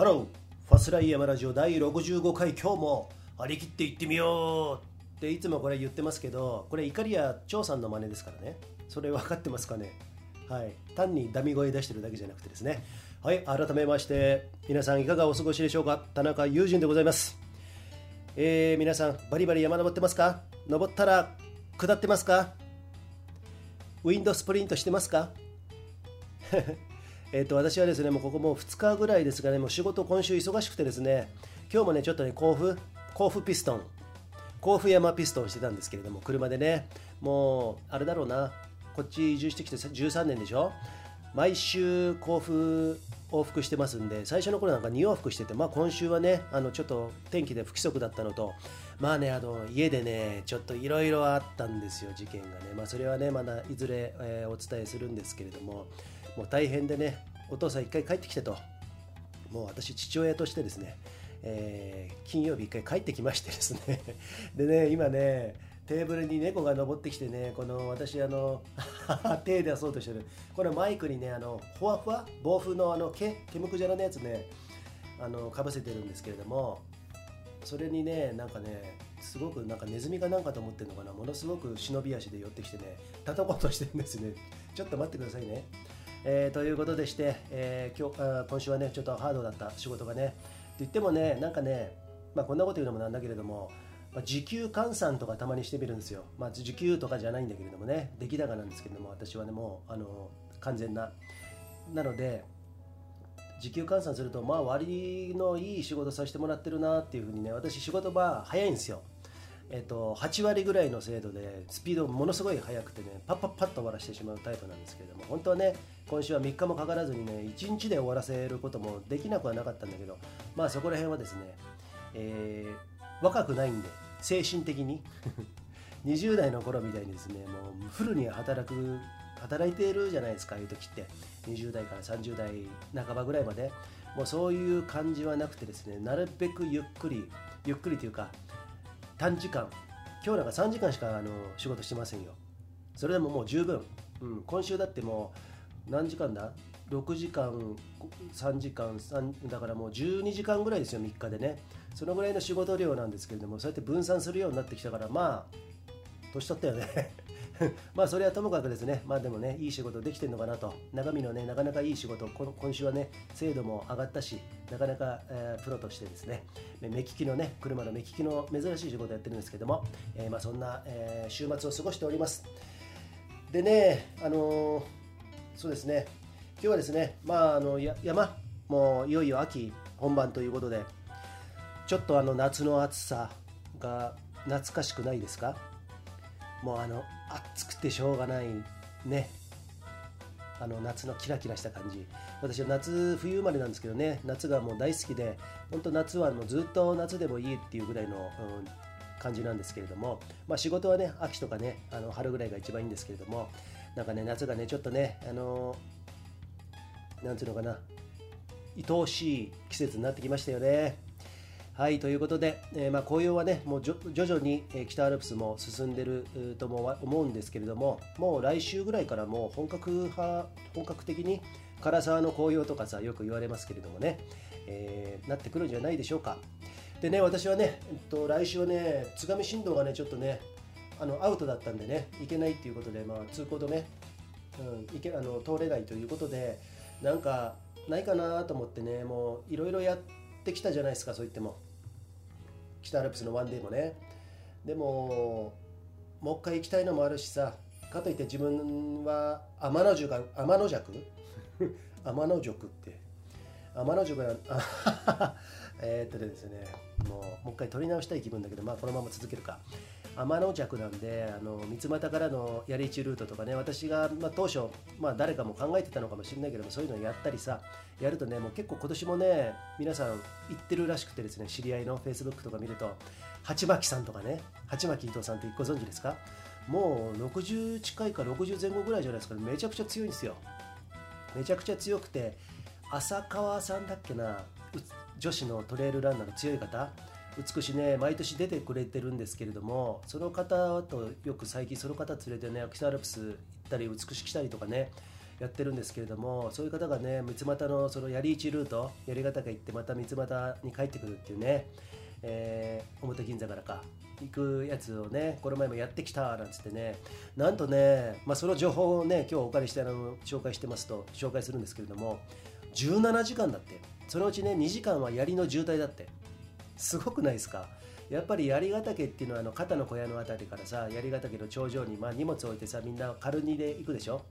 ハローファスライヤマラジオ第65回今日も張り切っていってみようっていつもこれ言ってますけどこれ怒りや張さんの真似ですからね。それ分かってますかね？はい。単にダミ声出してるだけじゃなくてですね。はい改めまして皆さんいかがお過ごしでしょうか？田中友人でございます。えー、皆さんバリバリ山登ってますか？登ったら下ってますか？ウィンドスプリントしてますか？えっと私はですね、もうここもう2日ぐらいですがね、もう仕事今週忙しくてですね、今日もね、ちょっとね、甲府、甲府ピストン、甲府山ピストンしてたんですけれども、車でね、もう、あれだろうな、こっち移住してきて13年でしょ？毎週甲府往復してますんで最初の頃なんか2往復してて、まあ、今週はねあのちょっと天気で不規則だったのとまあねあの家でねちょっといろいろあったんですよ事件がね、まあ、それはねまだいずれ、えー、お伝えするんですけれどももう大変でねお父さん一回帰ってきてともう私父親としてですね、えー、金曜日一回帰ってきましてですね でね今ねテーブルに猫が登ってきてね、この私あの 手出そうとしてる、これマイクにね、あのふわふわ、暴風のあの毛、毛むくじゃらのやつね、あのかぶせてるんですけれども、それにね、なんかね、すごくなんかネズミかなんかと思ってるのかな、ものすごく忍び足で寄ってきてね、叩こうとしてるんですね。ちょっと待ってくださいね。えー、ということでして、えー、今日あ今週はね、ちょっとハードだった仕事がね、って言ってもね、なんかね、まあ、こんなこと言うのもなんだけれども、まあ、時給換算とかたまにしてみるんですよ。まあ、時給とかじゃないんだけれどもね、出来高なんですけれども、私はね、もうあの完全な。なので、時給換算すると、まあ、割のいい仕事させてもらってるなっていうふうにね、私、仕事場早いんですよ。えっと、8割ぐらいの精度でスピードものすごい速くてねパッパッパッと終わらせてしまうタイプなんですけれども本当はね今週は3日もかからずにね1日で終わらせることもできなくはなかったんだけどまあそこら辺はですね、えー、若くないんで精神的に 20代の頃みたいにですねもうフルに働く働いているじゃないですかああいう時って20代から30代半ばぐらいまで。もうそういう感じはなくてですねなるべくゆっくりゆっくりというか短時間。今日なんか3時間しかあの仕事してませんよ。それでももう十分、うん、今週だってもう何時間だ？6時間3時間3だからもう12時間ぐらいですよ3日でね。そのぐらいの仕事量なんですけれどもそうやって分散するようになってきたからまあ年取ったよね。まあそれはともかくですね、まあでもね、いい仕事できてるのかなと、中身のね、なかなかいい仕事、この今週はね、精度も上がったし、なかなか、えー、プロとしてですね、目利きのね、車の目利きの珍しい仕事やってるんですけども、えー、まあそんな、えー、週末を過ごしております。でね、あの、そうですね、今日はですね、まああの山、もういよいよ秋本番ということで、ちょっとあの夏の暑さが懐かしくないですか？もうあの暑くてしょうがないね。あの夏のキラキラした感じ。私は夏冬生まれなんですけどね。夏がもう大好きで本当夏はもうずっと夏でもいいっていうぐらいの、うん、感じなんですけれども、まあ、仕事はね秋とかねあの春ぐらいが一番いいんですけれども。なんかね夏がねちょっとねあのなんていうのかな。愛おしい季節になってきましたよね。はいということで、えー、まあ、紅葉はねもう徐々に、北アルプスも進んでるとも思うんですけれどももう来週ぐらいからもう本格派本格的に唐沢の紅葉とかさよく言われますけれどもね、えー、なってくるんじゃないでしょうかでね私はね、えっと、来週はね津上振動がねちょっとねあのアウトだったんでね行けないっていうことで、まあ、通行止め、うん、行けあの通れないということでなんかないかなと思ってねもういろいろやってきたじゃないですかそう言っても。北アルプスのワンデーもね。でももう一回行きたいのもあるしさ。かといって自分は天の塾天の弱 天の塾って。天の塾が えっとですね。もうもう一回取り直したい気分だけどまあこのまま続けるか。天の弱なんであの三俣からのやり市ルートとかね私が、まあ、当初、まあ、誰かも考えてたのかもしれないけどもそういうのやったりさやるとねもう結構今年もね皆さん行ってるらしくてですね知り合いの Facebook とか見ると鉢巻さんとかね鉢巻伊藤さんってご存知ですか？もう60近いか60前後ぐらいじゃないですか。めちゃくちゃ強いんですよ。めちゃくちゃ強くて浅川さんだっけな女子のトレイルランナーの強い方美しね毎年出てくれてるんですけれどもその方とよく最近その方連れてね北アルプス行ったり美し来たりとかねやってるんですけれどもそういう方がね三俣のその槍市ルート槍ヶ岳行ってまた三俣に帰ってくるっていうね、えー、表銀座からか行くやつをねこの前もやってきたなんつってねなんとね、まあ、その情報をね今日お借りしてあの紹介してますと紹介するんですけれども17時間だって。そのうちね2時間は槍の渋滞だって。すごくないですか？やっぱり槍ヶ岳っていうのはあの肩の小屋の辺りからさ槍ヶ岳の頂上にまあ荷物置いてさみんなカルニで行くでしょ？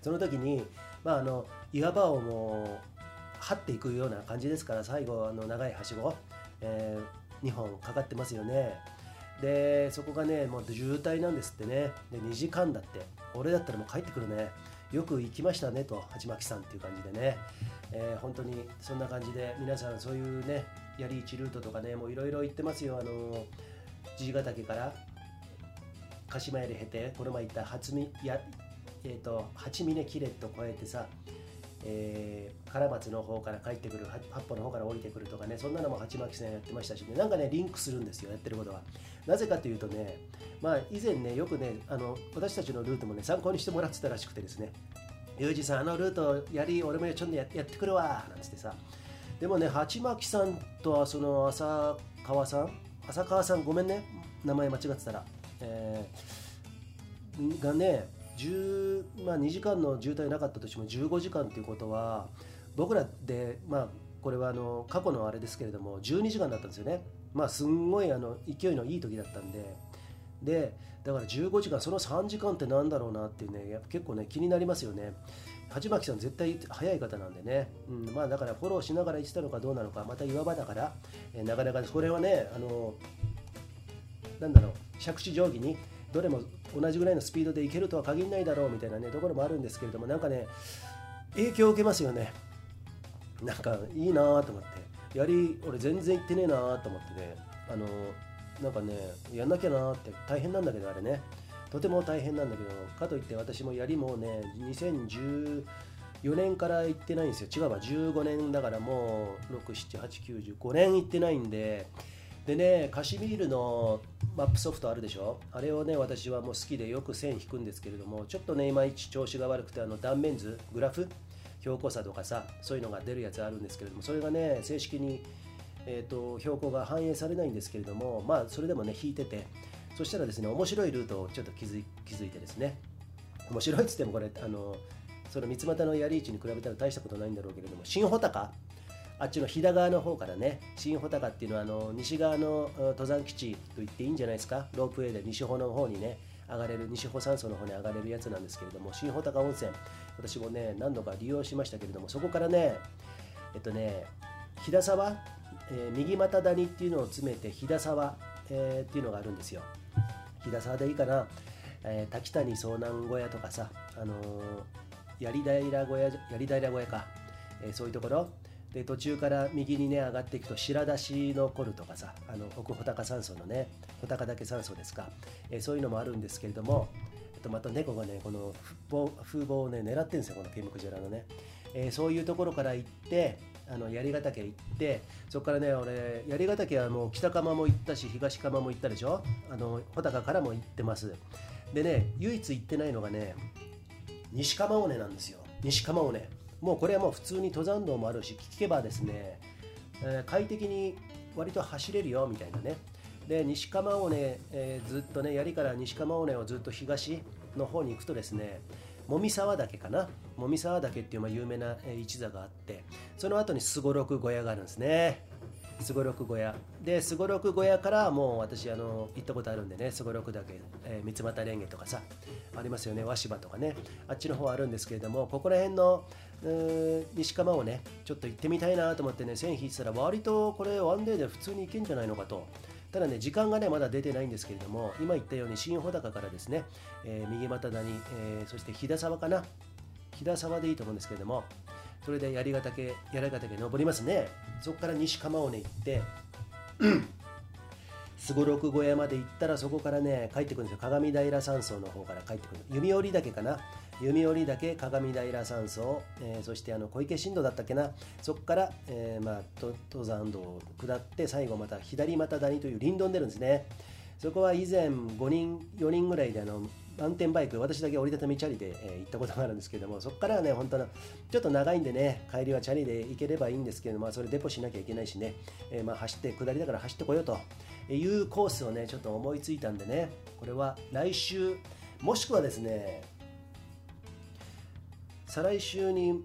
その時に、まあ、あの岩場をもう張っていくような感じですから最後あの長いはしご、えー、2本かかってますよね。でそこがねもう渋滞なんですってね。で2時間だって。俺だったらもう帰ってくるね。よく行きましたねと鉢巻さんっていう感じでね、えー、本当にそんな感じで皆さんそういうね槍市ルートとかねもういろいろ行ってますよ。あの爺ヶ岳から鹿島槍経てこの前行った初見やえーと、八峰キレット越えてさ、えー、唐松の方から帰ってくる八歩の方から降りてくるとかねそんなのも鉢巻さんやってましたしね。なんかねリンクするんですよやってることは。なぜかというとねまあ以前ねよくねあの私たちのルートもね参考にしてもらってたらしくてですねユージさんあのルートやり俺もちょっとやってくるわなんつってさでもね鉢巻さんとはその浅川さん？浅川さんごめんね。名前間違ってたら、えー、がね10、まあ、2時間の渋滞なかったとしても15時間ということは僕らで、まあ、これはあの過去のあれですけれども12時間だったんですよね、まあ、すんごいあの勢いのいい時だったんで。でだから15時間その3時間ってなんだろうなっていうね結構ね気になりますよね。鉢巻さん絶対早い方なんでね、うん、まあだからフォローしながら言ってたのかどうなのかまた岩場だから、えー、なかなかこれはねあのなんだろう借地定規にどれも同じぐらいのスピードでいけるとは限らないだろうみたいなねところもあるんですけれどもなんかね影響を受けますよね。なんかいいなと思って。やり俺全然行ってねえなと思ってね。あのなんかねやんなきゃなって大変なんだけどあれね。とても大変なんだけどかといって私もやりもね2014年から行ってないんですよ。違うわ15年だからもう67895年行ってないんで。でねカシミールのマップソフトあるでしょ？あれをね私はもう好きでよく線引くんですけれどもちょっとねいまいち調子が悪くてあの断面図グラフ標高差とかさそういうのが出るやつあるんですけれどもそれがね正式に、えーと、標高が反映されないんですけれどもまあそれでもね引いててそしたらですね面白いルートをちょっと気づ気づいてですね面白いっつってもこれあのその三俣の槍市に比べたら大したことないんだろうけれども新穂高あっちの飛騨側の方からね新穂高っていうのはあの西側の登山基地と言っていいんじゃないですかロープウェイで西穂の方にね上がれる西穂山荘の方に上がれるやつなんですけれども新穂高温泉私もね何度か利用しましたけれどもそこからねえっとね飛騨沢、えー、右股谷っていうのを詰めて飛騨沢、えー、っていうのがあるんですよ。飛騨沢でいいかな、えー、滝谷遭難小屋とかさあのー、槍平小屋槍平小屋か、えー、そういうところ。で途中から右にね上がっていくと白出しのコルとかさあの奥穂高山荘のね穂高岳山荘ですか、えー、そういうのもあるんですけれども、と、また猫がねこの風貌をね狙ってるんですよこのケムクジラのね、えー、そういうところから行ってあの槍ヶ岳行ってそこからね俺槍ヶ岳はもう北釜も行ったし東釜も行ったでしょ？あの穂高からも行ってます。でね唯一行ってないのがね西釜尾根なんですよ。西釜尾根。もうこれはもう普通に登山道もあるし聞けばですね、えー、快適に割と走れるよみたいなね。で西釜尾根、えー、ずっとね槍から西釜尾根をずっと東の方に行くとですねもみ沢岳かな。もみ沢岳っていうまあ有名な一座があってその後にすごろく小屋があるんですね。すごろく小屋。ですごろく小屋からもう私あの行ったことあるんでねすごろく岳、えー、三俣蓮華とかさありますよね。和芝とかね。あっちの方あるんですけれどもここら辺の西釜をねちょっと行ってみたいなと思ってね線引いてたら割とこれワンデーで普通に行けんじゃないのかと。ただね時間がねまだ出てないんですけれども今言ったように新穂高からですね、えー、右股谷、えー、そして飛騨沢かな。飛騨沢でいいと思うんですけれどもそれで槍ヶ岳槍ヶ岳登りますね。そこから西釜尾根行ってすごろく小屋まで行ったらそこからね帰ってくるんですよ。鏡平山荘の方から帰ってくる。弓折岳かな。弓折岳鏡平山荘、えー、そしてあの小池新道だったっけな。そこから、えー、まあ、登山道を下って最後また左股谷という林道に出るんですね。そこは以前5人4人ぐらいであのマウンテンバイク私だけ折りたたみチャリで、えー行ったことがあるんですけどもそこからはね本当のちょっと長いんでね帰りはチャリで行ければいいんですけどまあそれデポしなきゃいけないしね、えーまあ走って下りだから走ってこようというコースをねちょっと思いついたんでねこれは来週もしくはですね再来週に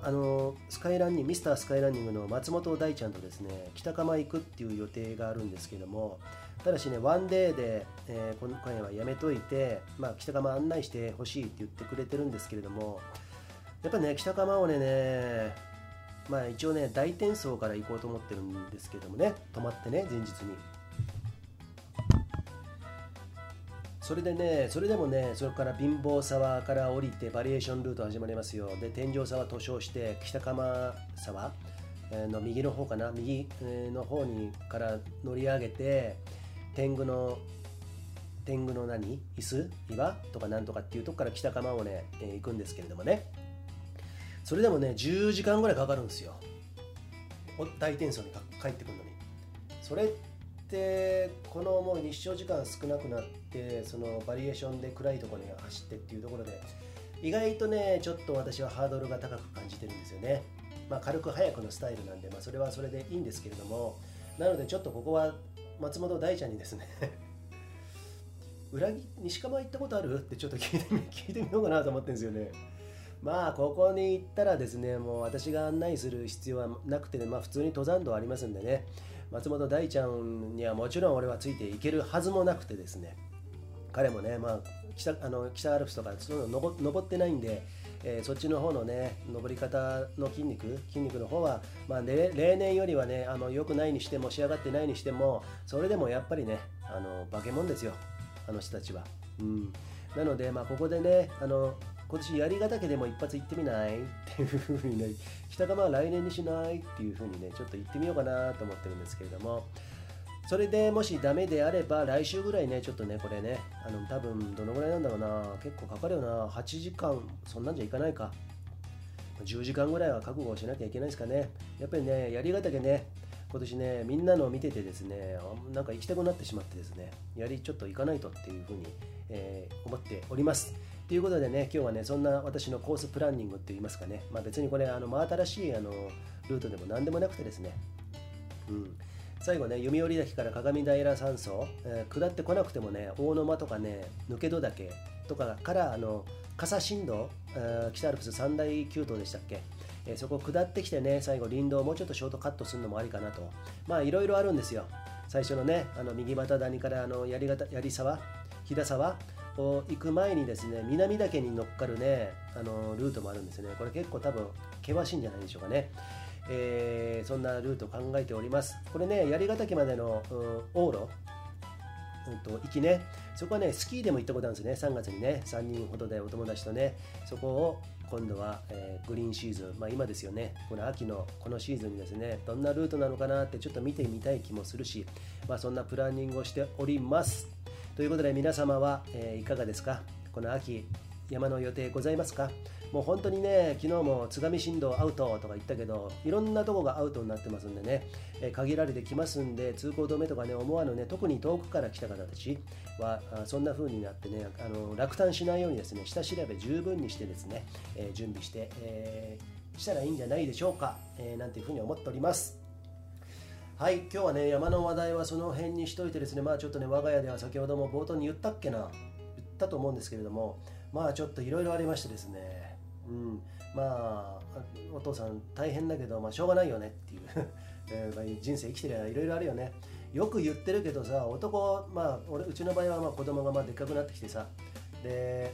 あのスカイランニングミスタースカイランニングの松本大ちゃんとですね北釜行くっていう予定があるんですけどもただしねワンデーで、えー今回はやめといて、まあ、北釜案内してほしいって言ってくれてるんですけれどもやっぱね北釜をねねまあ一応ね大転送から行こうと思ってるんですけどもね泊まってね前日にそれでね、それでもね、それから貧乏沢から降りてバリエーションルート始まりますよ。で、天井沢図書して、北釜沢の右の方かな、右の方にから乗り上げて、天狗の、天狗の何？椅子？岩？とかなんとかっていうとこから北釜をね、えー行くんですけれどもね。それでもね、10時間ぐらいかかるんですよ。大転送にか帰ってくるのに。それってこのもう日照時間少なくなってそのバリエーションで暗いところに走ってっていうところで意外とねちょっと私はハードルが高く感じてるんですよね、まあ、軽く早くのスタイルなんで、まあ、それはそれでいいんですけれどもなのでちょっとここは松本大ちゃんにですね 裏切西釜行ったことある？ってちょっと聞いてみ聞いてみようかなと思ってるんですよね。まあここに行ったらですねもう私が案内する必要はなくてね、まあ、普通に登山道ありますんでね。松本大ちゃんにはもちろん俺はついていけるはずもなくてですね。彼もね、まあ、北あの北アルプスとかそういうの登ってないんで、えーそっちの方のね登り方の筋肉筋肉の方は、まあ、ね例年よりはねあの良くないにしても仕上がってないにしてもそれでもやっぱりねあの化け物ですよ。あの人たちは。うん、なので、まあ、ここでねあの今年槍ヶ岳でも一発行ってみない？っていうふうにね北釜は来年にしない？っていうふうにねちょっと行ってみようかなと思ってるんですけれども。それでもしダメであれば来週ぐらいねちょっとねこれねあの多分どのぐらいなんだろうな結構かかるよな。8時間そんなんじゃいかないか。10時間ぐらいは覚悟しなきゃいけないですかね。やっぱりね槍ヶ岳ね今年ねみんなのを見ててですねなんか行きたくなってしまってですね槍ちょっと行かないとっていうふうに、えー思っております。ということでね今日はねそんな私のコースプランニングって言いますかね、まあ、別にこれあの真新しいあのルートでも何でもなくてですね。うん。最後ね弓折岳から鏡平山荘、えー下ってこなくてもね大沼とかね抜け戸岳とかからあの笠新道、えー北アルプス三大急登でしたっけ、えーそこ下ってきてね最後林道をもうちょっとショートカットするのもありかなと。まあいろいろあるんですよ。最初のねあの右股谷からあの槍槍沢飛騨沢を行く前にですね南岳に乗っかるねあのルートもあるんですね。これ結構多分険しいんじゃないでしょうかね。えーそんなルートを考えております。これね、槍ヶ岳までの、うん往路、うんと行きね、そこはね、スキーでも行ったことあるんですね、3月にね、3人ほどでお友達とね、そこを今度は、えーグリーンシーズン、まあ、今ですよね、この秋のこのシーズンにですね、どんなルートなのかなってちょっと見てみたい気もするし、まあ、そんなプランニングをしております。ということで皆様は、えーいかがですか？この秋山の予定ございますか？もう本当にね昨日も津上新道アウトとか言ったけどいろんなとこがアウトになってますんでね、え限られてきますんで通行止めとかね思わぬね特に遠くから来た方たちはあそんな風になってねあの落胆しないようにですね下調べ十分にしてですね、え準備して、えーしたらいいんじゃないでしょうか、えーなんていう風に思っております。はい、今日はね、山の話題はその辺にしといてですね、まあちょっとね、我が家では先ほども冒頭に言ったっけな、言ったと思うんですけれども、まあちょっといろいろありましてですね、うん、まあ、お父さん大変だけど、まあしょうがないよねっていう、人生生きてりゃいろいろあるよね。よく言ってるけどさ、男、まあ俺、うちの場合はまあ子供がまあでっかくなってきてさ、で、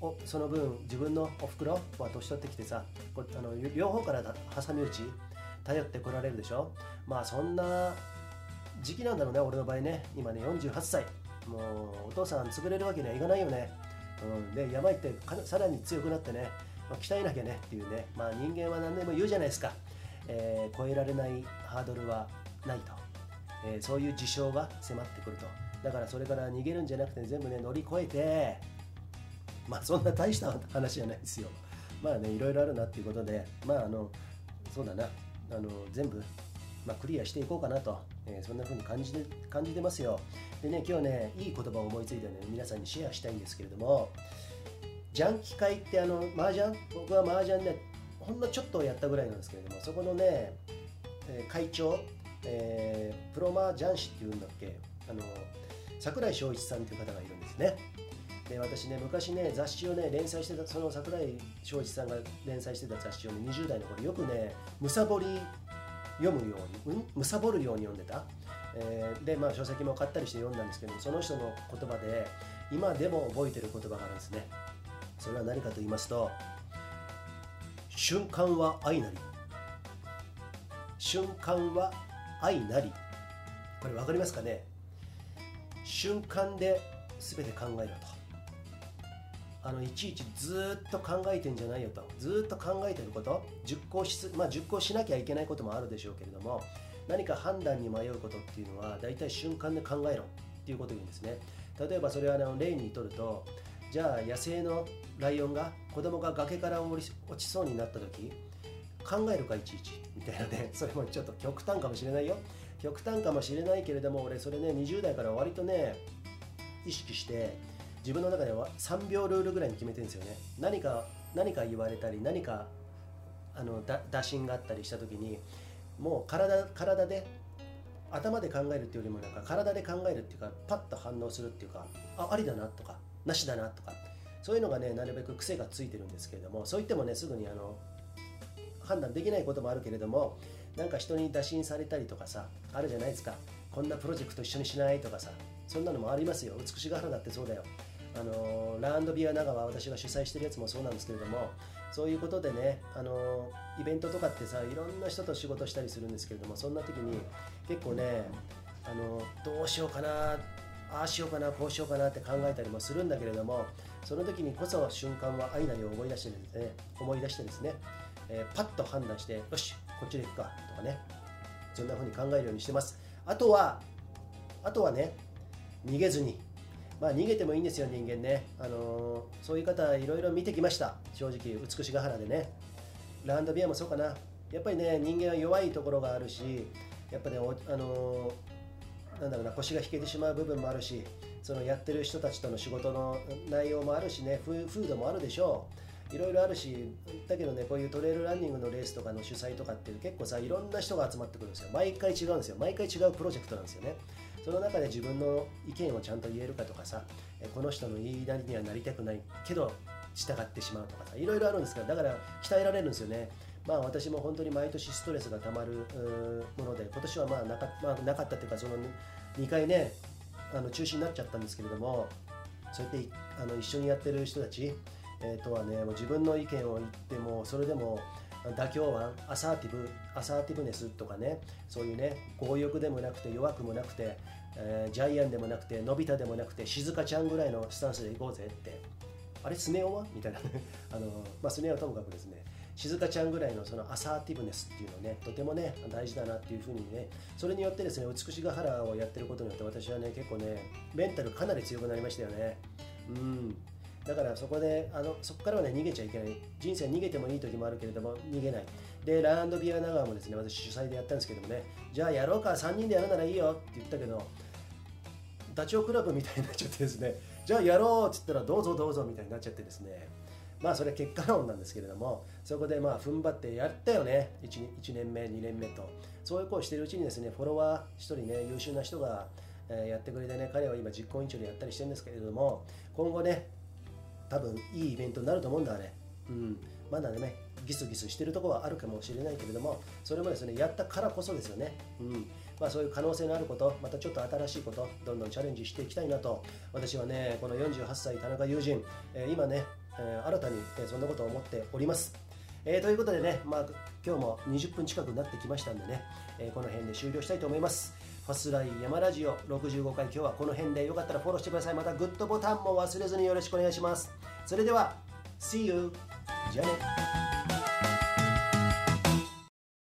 おその分自分のおふくろは年取ってきてさこあの両方から挟み撃ち頼ってこられるでしょ？まあそんな時期なんだろうね俺の場合ね。今ね48歳。もうお父さん潰れるわけにはいかないよね、うん、で山行ってさらに強くなってね、まあ、鍛えなきゃねっていうね。まあ人間は何でも言うじゃないですか、えー超えられないハードルはないと、えーそういう事象が迫ってくると。だからそれから逃げるんじゃなくて全部ね乗り越えて。まあそんな大した話じゃないですよ。まあねいろいろあるなっていうことで。まああのそうだな。あの全部まあ、クリアしていこうかなと、えー、そんな風に感じて感じてますよ。でね今日ねいい言葉を思いついたので皆さんにシェアしたいんですけれども。ジャンキ会ってあの麻雀？僕は麻雀ねほんのちょっとやったぐらいなんですけれどもそこのね、えー、会長、えー、プロ麻雀師っていうんだっけ？あの櫻井翔一さんという方がいるんですね。で私ね昔ね雑誌をね連載してたその櫻井翔一さんが連載してた雑誌をね20代の頃よくねむさぼり読むように、むさぼるように読んでた、えー、でまあ書籍も買ったりして読んだんですけどその人の言葉で今でも覚えてる言葉があるんですね。それは何かと言いますと瞬間は愛なり。瞬間は愛なり。これ分かりますかね？瞬間で全て考えろと。あのいちいちずっと考えてんじゃないよと。ずっと考えてること熟考し,、まあ、熟考しなきゃいけないこともあるでしょうけれども何か判断に迷うことっていうのは大体瞬間で考えろっていうことを言うんですね。例えばそれはあの例にとるとじゃあ野生のライオンが子供が崖から落ちそうになった時考えるかいちいち。みたいなね。それもちょっと極端かもしれないよ。極端かもしれないけれども俺それね20代から割とね意識して自分の中では3秒ルールぐらいに決めてるんですよね。何か何か言われたり何かあの打診があったりした時にもう体体で頭で考えるっていうよりもなんか体で考えるっていうかパッと反応するっていうかあありだなとかなしだなとか。そういうのがねなるべく癖がついてるんですけれどもそう言ってもねすぐにあの判断できないこともあるけれどもなんか人に打診されたりとかさあるじゃないですか。こんなプロジェクト一緒にしないとかさそんなのもありますよ。美しが原だってそうだよ。あのランドビア長は私が主催してるやつもそうなんですけれどもそういうことでねあのイベントとかってさいろんな人と仕事したりするんですけれどもそんな時に結構ねあのどうしようかなああしようかなこうしようかなって考えたりもするんだけれどもその時にこそ瞬間は愛なりを思い出してですね思い出してですね、えー、パッと判断してよしこっちで行くかとかねそんな風に考えるようにしてます。あとはあとはね逃げずにまあ逃げてもいいんですよ人間ね、あのー、そういう方いろいろ見てきました。正直美しが原でね。ランドビアもそうかな。やっぱりね人間は弱いところがあるしやっぱねあのー、なんだろうな腰が引けてしまう部分もあるしそのやってる人たちとの仕事の内容もあるしね風土もあるでしょう。いろいろあるしだけどねこういうトレイルランニングのレースとかの主催とかって結構さいろんな人が集まってくるんですよ。毎回違うんですよ。毎回違うプロジェクトなんですよね。その中で自分の意見をちゃんと言えるかとかさこの人の言いなりにはなりたくないけど従ってしまうとかさいろいろあるんですからだから鍛えられるんですよね。まあ私も本当に毎年ストレスがたまるもので今年はまあなか,、まあ、なかったっていうかその2回ねあの中止になっちゃったんですけれどもそうやってあの一緒にやってる人たち、えー、とはねもう自分の意見を言ってもそれでも妥協案アサーティブアサーティブネスとかねそういうね強欲でもなくて弱くもなくて、えー、ジャイアンでもなくてのび太でもなくて静香ちゃんぐらいのスタンスでいこうぜって。あれスネ夫は？みたいなあの、まあ、スネ夫はともかくですね静香ちゃんぐらいのそのアサーティブネスっていうのねとてもね大事だなっていうふうにねそれによってですね美しが原をやってることによって私はね結構ねメンタルかなり強くなりましたよね。うん。だからそこであのそこからはね逃げちゃいけない。人生逃げてもいい時もあるけれども逃げない。でランドビア長もですね私主催でやったんですけどもねじゃあやろうか3人でやるならいいよって言ったけどダチョウ倶楽部みたいになっちゃってですねじゃあやろうって言ったらどうぞどうぞみたいになっちゃってですね。まあそれは結果論なんですけれどもそこでまあ踏ん張ってやったよね。1, 1年目2年目と。そういう子をしているうちにですねフォロワー1人ね優秀な人がやってくれてね彼は今実行委員長でやったりしてるんですけれども今後ね多分いいイベントになると思うんだあれ、うん、まだねギスギスしてるところはあるかもしれないけれどもそれもですねやったからこそですよね、うん。まあ、そういう可能性のあることまたちょっと新しいことどんどんチャレンジしていきたいなと。私はねこの48歳田中友人、えー、今ね、えー、新たに、えそんなことを思っております。えー、ということでね、まあ、今日も20分近くなってきましたんでね、えー、この辺で終了したいと思います。ファスライ山ラジオ65回今日はこの辺でよかったらフォローしてください。またグッドボタンも忘れずによろしくお願いします。それでは See you じゃあね。